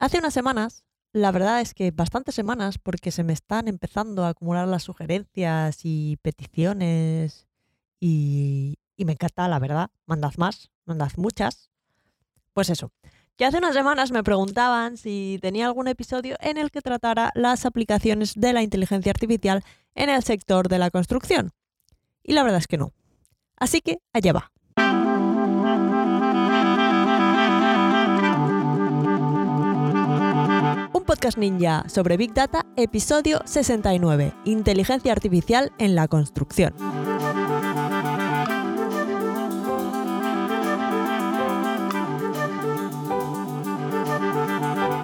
Hace unas semanas, la verdad es que bastantes semanas, porque se me están empezando a acumular las sugerencias y peticiones y, y me encanta, la verdad. Mandad más, mandad muchas. Pues eso, que hace unas semanas me preguntaban si tenía algún episodio en el que tratara las aplicaciones de la inteligencia artificial en el sector de la construcción. Y la verdad es que no. Así que allá va. Podcast ninja sobre Big Data, episodio 69, Inteligencia Artificial en la Construcción.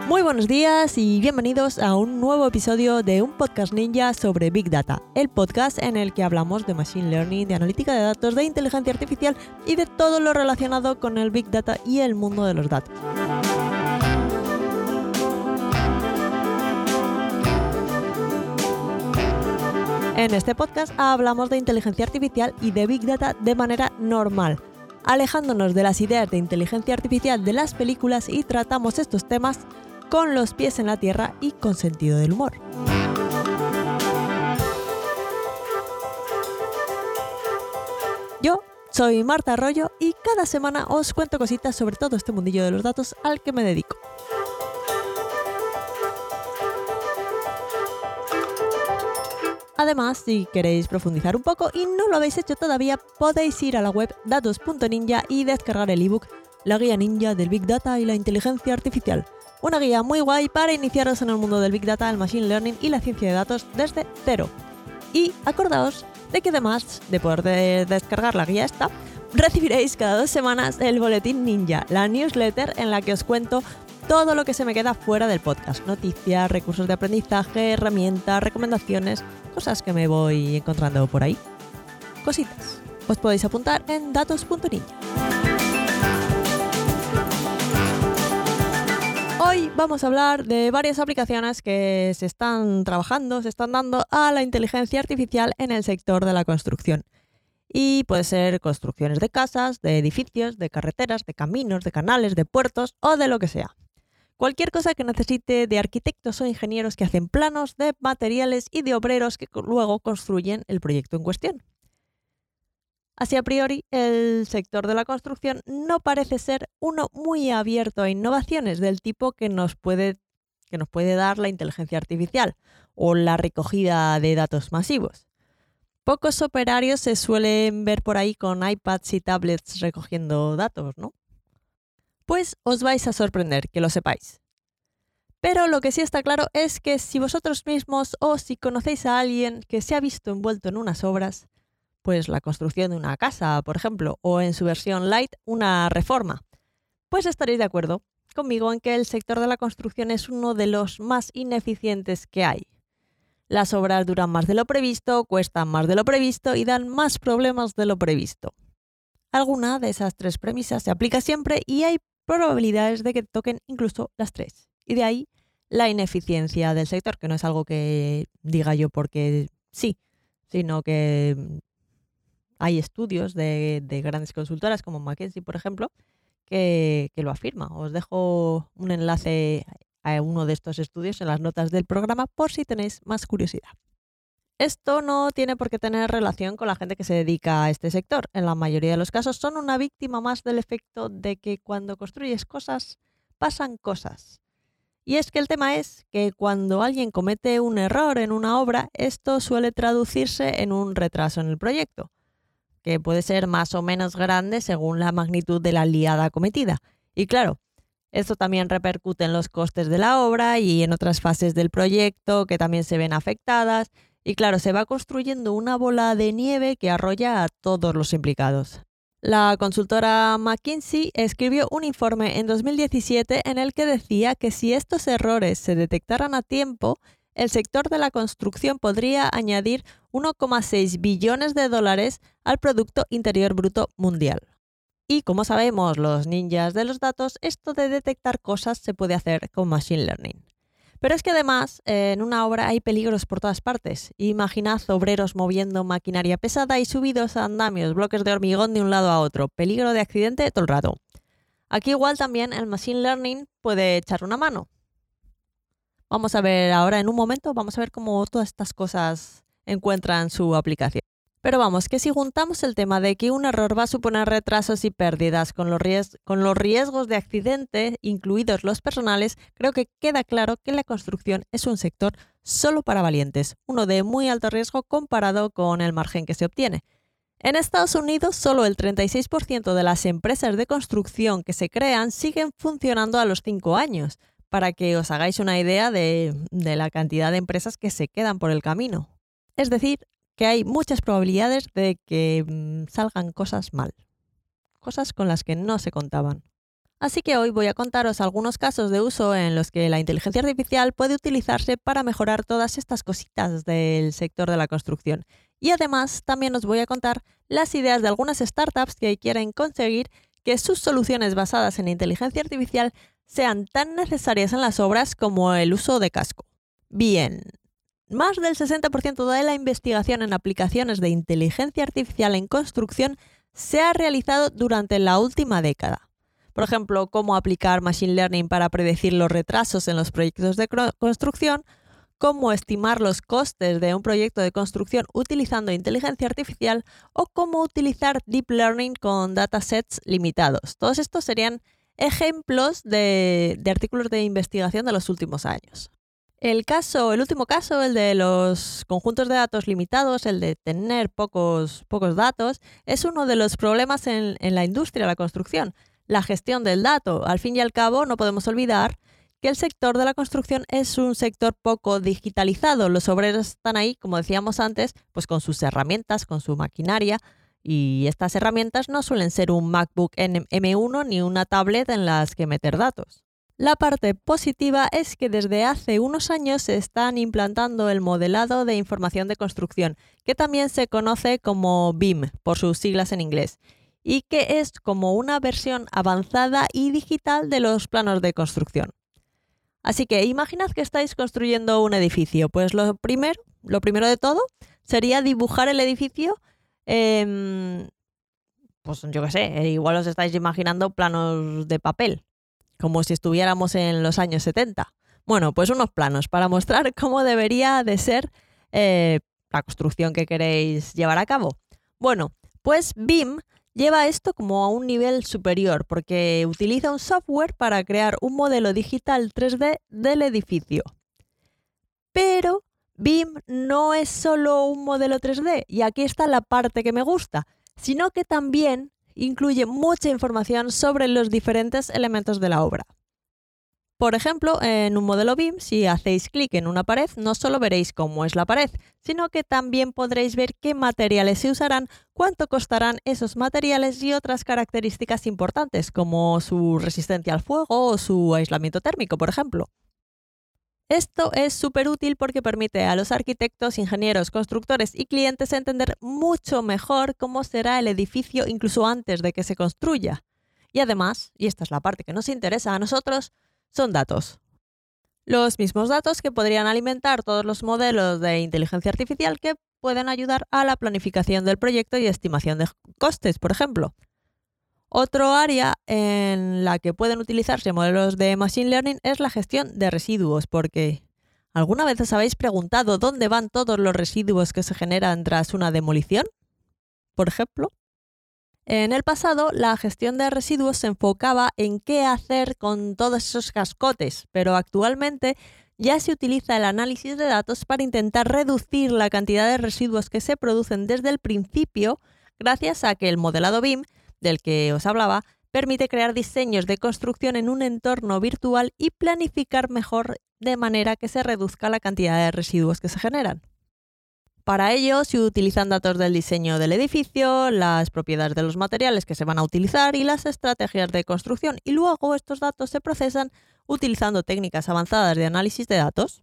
Muy buenos días y bienvenidos a un nuevo episodio de un podcast ninja sobre Big Data, el podcast en el que hablamos de Machine Learning, de analítica de datos, de inteligencia artificial y de todo lo relacionado con el Big Data y el mundo de los datos. En este podcast hablamos de inteligencia artificial y de Big Data de manera normal, alejándonos de las ideas de inteligencia artificial de las películas y tratamos estos temas con los pies en la tierra y con sentido del humor. Yo soy Marta Arroyo y cada semana os cuento cositas sobre todo este mundillo de los datos al que me dedico. Además, si queréis profundizar un poco y no lo habéis hecho todavía, podéis ir a la web datos.ninja y descargar el ebook La guía ninja del Big Data y la inteligencia artificial. Una guía muy guay para iniciaros en el mundo del Big Data, el Machine Learning y la ciencia de datos desde cero. Y acordaos de que además de poder descargar la guía esta, recibiréis cada dos semanas el Boletín Ninja, la newsletter en la que os cuento todo lo que se me queda fuera del podcast. Noticias, recursos de aprendizaje, herramientas, recomendaciones, cosas que me voy encontrando por ahí. Cositas. Os podéis apuntar en datos.ninja. Hoy vamos a hablar de varias aplicaciones que se están trabajando, se están dando a la inteligencia artificial en el sector de la construcción. Y puede ser construcciones de casas, de edificios, de carreteras, de caminos, de canales, de puertos o de lo que sea. Cualquier cosa que necesite de arquitectos o ingenieros que hacen planos, de materiales y de obreros que luego construyen el proyecto en cuestión. Así a priori, el sector de la construcción no parece ser uno muy abierto a innovaciones del tipo que nos puede, que nos puede dar la inteligencia artificial o la recogida de datos masivos. Pocos operarios se suelen ver por ahí con iPads y tablets recogiendo datos, ¿no? Pues os vais a sorprender, que lo sepáis. Pero lo que sí está claro es que si vosotros mismos o si conocéis a alguien que se ha visto envuelto en unas obras, pues la construcción de una casa, por ejemplo, o en su versión light, una reforma, pues estaréis de acuerdo conmigo en que el sector de la construcción es uno de los más ineficientes que hay. Las obras duran más de lo previsto, cuestan más de lo previsto y dan más problemas de lo previsto. Alguna de esas tres premisas se aplica siempre y hay probabilidades de que toquen incluso las tres. Y de ahí la ineficiencia del sector, que no es algo que diga yo porque sí, sino que mm, hay estudios de, grandes consultoras como McKinsey, por ejemplo, que, que, lo afirma. Os dejo un enlace a uno de estos estudios en las notas del programa por si tenéis más curiosidad. Esto no tiene por qué tener relación con la gente que se dedica a este sector. En la mayoría de los casos son una víctima más del efecto de que cuando construyes cosas, pasan cosas. Y es que el tema es que cuando alguien comete un error en una obra, esto suele traducirse en un retraso en el proyecto, que puede ser más o menos grande según la magnitud de la liada cometida. Y claro, esto también repercute en los costes de la obra y en otras fases del proyecto que también se ven afectadas y claro, se va construyendo una bola de nieve que arrolla a todos los implicados. La consultora McKinsey escribió un informe en 2017 en el que decía que si estos errores se detectaran a tiempo, el sector de la construcción podría añadir 1,6 billones de dólares al Producto Interior Bruto Mundial. Y como sabemos los ninjas de los datos, esto de detectar cosas se puede hacer con Machine Learning. Pero es que además eh, en una obra hay peligros por todas partes. Imaginad obreros moviendo maquinaria pesada y subidos a andamios, bloques de hormigón de un lado a otro. Peligro de accidente todo el rato. Aquí igual también el Machine Learning puede echar una mano. Vamos a ver ahora en un momento, vamos a ver cómo todas estas cosas encuentran su aplicación. Pero vamos, que si juntamos el tema de que un error va a suponer retrasos y pérdidas con los, riesgos de accidente, incluidos los personales, creo que queda claro que la construcción es un sector solo para valientes, uno de muy alto riesgo comparado con el margen que se obtiene. En Estados Unidos, solo el 36% de las empresas de construcción que se crean siguen funcionando a los 5 años, para que os hagáis una idea de, de la cantidad de empresas que se quedan por el camino. Es decir, que hay muchas probabilidades de que mm, salgan cosas mal, cosas con las que no se contaban. Así que hoy voy a contaros algunos casos de uso en los que la inteligencia artificial puede utilizarse para mejorar todas estas cositas del sector de la construcción. Y además también os voy a contar las ideas de algunas startups que quieren conseguir que sus soluciones basadas en inteligencia artificial sean tan necesarias en las obras como el uso de casco. Bien, más del 60% de la investigación en aplicaciones de inteligencia artificial en construcción se ha realizado durante la última década. Por ejemplo, cómo aplicar Machine Learning para predecir los retrasos en los proyectos de construcción, cómo estimar los costes de un proyecto de construcción utilizando inteligencia artificial o cómo utilizar Deep Learning con datasets limitados. Todos estos serían ejemplos de, artículos de investigación de los últimos años. El caso, el último caso, el de los conjuntos de datos limitados, el de tener pocos, pocos datos, es uno de los problemas en, la industria de la construcción. La gestión del dato. Al fin y al cabo, no podemos olvidar que el sector de la construcción es un sector poco digitalizado. Los obreros están ahí, como decíamos antes, pues con sus herramientas, con su maquinaria, y estas herramientas no suelen ser un MacBook M1 ni una tablet en las que meter datos. La parte positiva es que desde hace unos años se están implantando el modelado de información de construcción, que también se conoce como BIM por sus siglas en inglés, y que es como una versión avanzada y digital de los planos de construcción. Así que imaginad que estáis construyendo un edificio, pues lo primero, lo primero de todo sería dibujar el edificio pues yo qué sé, igual os estáis imaginando planos de papel, como si estuviéramos en los años 70. Bueno, pues unos planos para mostrar cómo debería de ser eh, la construcción que queréis llevar a cabo. Bueno, pues BIM lleva esto como a un nivel superior porque utiliza un software para crear un modelo digital 3D del edificio. Pero BIM no es solo un modelo 3D, y aquí está la parte que me gusta, sino que también incluye mucha información sobre los diferentes elementos de la obra. Por ejemplo, en un modelo BIM, si hacéis clic en una pared, no solo veréis cómo es la pared, sino que también podréis ver qué materiales se usarán, cuánto costarán esos materiales y otras características importantes, como su resistencia al fuego o su aislamiento térmico, por ejemplo. Esto es súper útil porque permite a los arquitectos, ingenieros, constructores y clientes entender mucho mejor cómo será el edificio incluso antes de que se construya. Y además, y esta es la parte que nos interesa a nosotros, son datos. Los mismos datos que podrían alimentar todos los modelos de inteligencia artificial que pueden ayudar a la planificación del proyecto y estimación de costes, por ejemplo. Otro área en la que pueden utilizarse modelos de Machine Learning es la gestión de residuos, porque ¿alguna vez os habéis preguntado dónde van todos los residuos que se generan tras una demolición? Por ejemplo. En el pasado, la gestión de residuos se enfocaba en qué hacer con todos esos cascotes, pero actualmente ya se utiliza el análisis de datos para intentar reducir la cantidad de residuos que se producen desde el principio gracias a que el modelado BIM del que os hablaba, permite crear diseños de construcción en un entorno virtual y planificar mejor de manera que se reduzca la cantidad de residuos que se generan. Para ello se utilizan datos del diseño del edificio, las propiedades de los materiales que se van a utilizar y las estrategias de construcción y luego estos datos se procesan utilizando técnicas avanzadas de análisis de datos.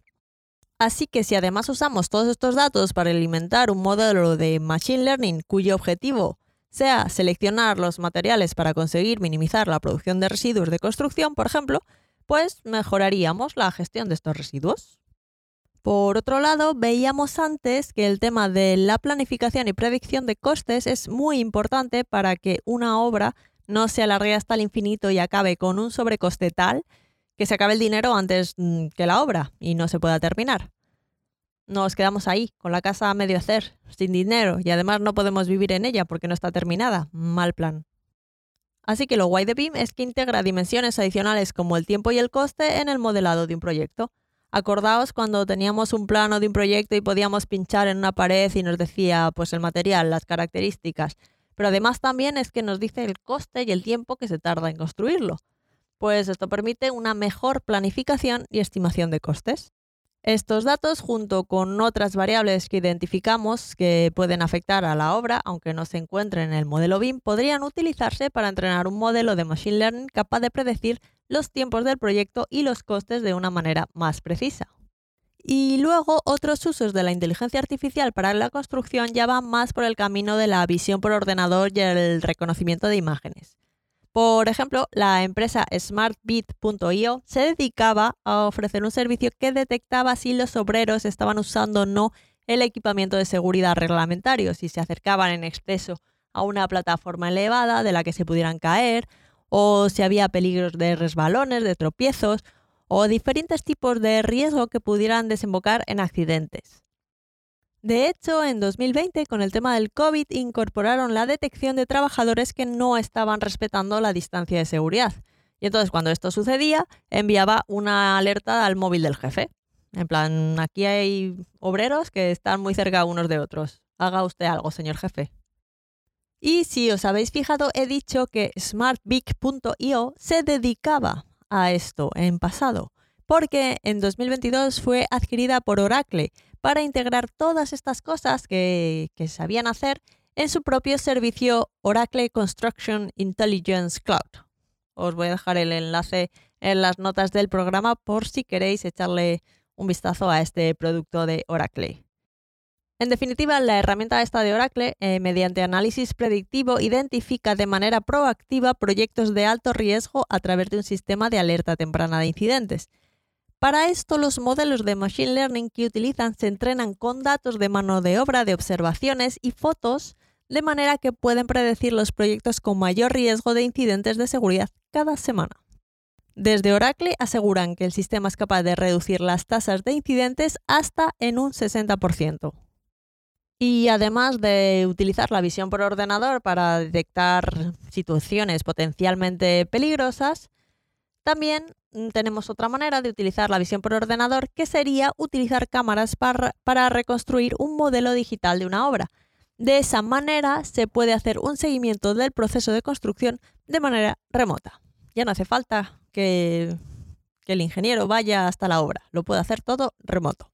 Así que si además usamos todos estos datos para alimentar un modelo de Machine Learning cuyo objetivo sea seleccionar los materiales para conseguir minimizar la producción de residuos de construcción, por ejemplo, pues mejoraríamos la gestión de estos residuos. Por otro lado, veíamos antes que el tema de la planificación y predicción de costes es muy importante para que una obra no se alargue hasta el infinito y acabe con un sobrecoste tal que se acabe el dinero antes mm, que la obra y no se pueda terminar. Nos quedamos ahí, con la casa a medio hacer, sin dinero y además no podemos vivir en ella porque no está terminada. Mal plan. Así que lo guay de BIM es que integra dimensiones adicionales como el tiempo y el coste en el modelado de un proyecto. Acordaos cuando teníamos un plano de un proyecto y podíamos pinchar en una pared y nos decía pues el material, las características, pero además también es que nos dice el coste y el tiempo que se tarda en construirlo. Pues esto permite una mejor planificación y estimación de costes. Estos datos, junto con otras variables que identificamos que pueden afectar a la obra, aunque no se encuentren en el modelo BIM, podrían utilizarse para entrenar un modelo de Machine Learning capaz de predecir los tiempos del proyecto y los costes de una manera más precisa. Y luego otros usos de la inteligencia artificial para la construcción ya van más por el camino de la visión por ordenador y el reconocimiento de imágenes. Por ejemplo, la empresa SmartBit.io se dedicaba a ofrecer un servicio que detectaba si los obreros estaban usando o no el equipamiento de seguridad reglamentario, si se acercaban en exceso a una plataforma elevada de la que se pudieran caer, o si había peligros de resbalones, de tropiezos, o diferentes tipos de riesgo que pudieran desembocar en accidentes. De hecho, en 2020, con el tema del COVID, incorporaron la detección de trabajadores que no estaban respetando la distancia de seguridad. Y entonces, cuando esto sucedía, enviaba una alerta al móvil del jefe. En plan, aquí hay obreros que están muy cerca unos de otros. Haga usted algo, señor jefe. Y si os habéis fijado, he dicho que smartbig.io se dedicaba a esto en pasado, porque en 2022 fue adquirida por Oracle para integrar todas estas cosas que, sabían hacer en su propio servicio Oracle Construction Intelligence Cloud. Os voy a dejar el enlace en las notas del programa por si queréis echarle un vistazo a este producto de Oracle. En definitiva, la herramienta esta de Oracle, eh, mediante análisis predictivo, identifica de manera proactiva proyectos de alto riesgo a través de un sistema de alerta temprana de incidentes. Para esto, los modelos de Machine Learning que utilizan se entrenan con datos de mano de obra, de observaciones y fotos, de manera que pueden predecir los proyectos con mayor riesgo de incidentes de seguridad cada semana. Desde Oracle aseguran que el sistema es capaz de reducir las tasas de incidentes hasta en un 60%. Y además de utilizar la visión por ordenador para detectar situaciones potencialmente peligrosas, también tenemos otra manera de utilizar la visión por ordenador, que sería utilizar cámaras para, reconstruir un modelo digital de una obra. De esa manera se puede hacer un seguimiento del proceso de construcción de manera remota. Ya no hace falta que, el ingeniero vaya hasta la obra, lo puede hacer todo remoto.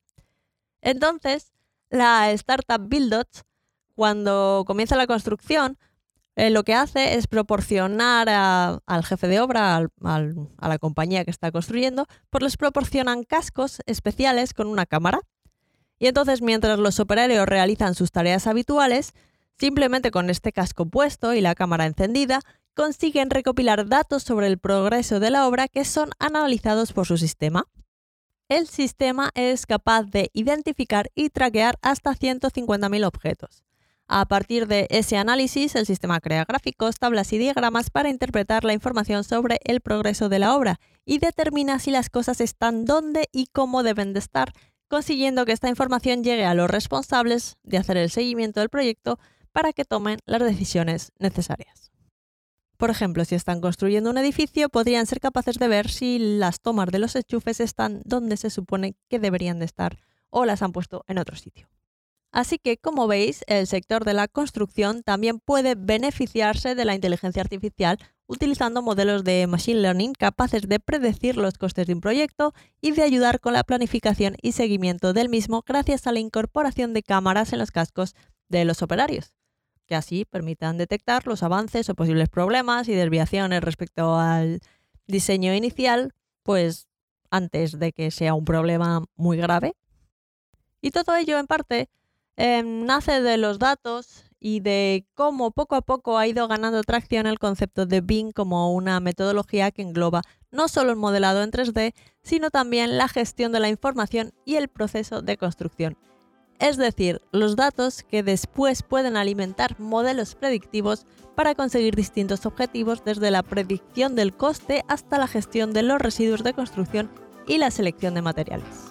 Entonces, la startup Buildots, cuando comienza la construcción, eh, lo que hace es proporcionar al jefe de obra, a la compañía que está construyendo, pues les proporcionan cascos especiales con una cámara. Y entonces mientras los operarios realizan sus tareas habituales, simplemente con este casco puesto y la cámara encendida, consiguen recopilar datos sobre el progreso de la obra que son analizados por su sistema. El sistema es capaz de identificar y traquear hasta 150.000 objetos. A partir de ese análisis, el sistema crea gráficos, tablas y diagramas para interpretar la información sobre el progreso de la obra y determina si las cosas están dónde y cómo deben de estar, consiguiendo que esta información llegue a los responsables de hacer el seguimiento del proyecto para que tomen las decisiones necesarias. Por ejemplo, si están construyendo un edificio, podrían ser capaces de ver si las tomas de los enchufes están donde se supone que deberían de estar o las han puesto en otro sitio. Así que, como veis, el sector de la construcción también puede beneficiarse de la inteligencia artificial utilizando modelos de Machine Learning capaces de predecir los costes de un proyecto y de ayudar con la planificación y seguimiento del mismo gracias a la incorporación de cámaras en los cascos de los operarios, que así permitan detectar los avances o posibles problemas y desviaciones respecto al diseño inicial, pues antes de que sea un problema muy grave. Y todo ello en parte Em, nace de los datos y de cómo poco a poco ha ido ganando tracción el concepto de BIM como una metodología que engloba no solo el modelado en 3D, sino también la gestión de la información y el proceso de construcción. es decir, los datos que después pueden alimentar modelos predictivos para conseguir distintos objetivos desde la predicción del coste hasta la gestión de los residuos de construcción y la selección de materiales.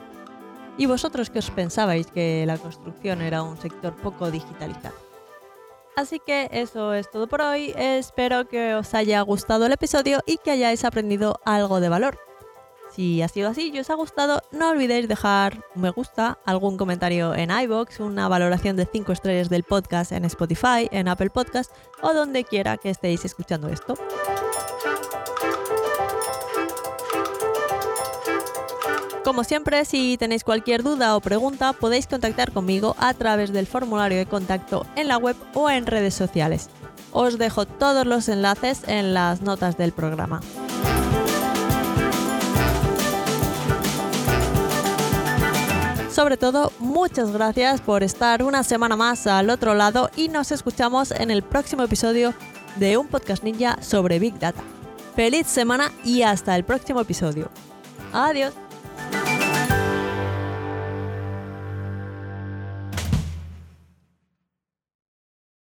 ¿Y vosotros qué os pensabais que la construcción era un sector poco digitalizado? Así que eso es todo por hoy, espero que os haya gustado el episodio y que hayáis aprendido algo de valor. Si ha sido así y os ha gustado, no olvidéis dejar un me gusta, algún comentario en iBox, una valoración de 5 estrellas del podcast en Spotify, en Apple Podcast o donde quiera que estéis escuchando esto. Como siempre, si tenéis cualquier duda o pregunta, podéis contactar conmigo a través del formulario de contacto en la web o en redes sociales. Os dejo todos los enlaces en las notas del programa. Sobre todo, muchas gracias por estar una semana más al otro lado y nos escuchamos en el próximo episodio de un podcast ninja sobre Big Data. Feliz semana y hasta el próximo episodio. Adiós.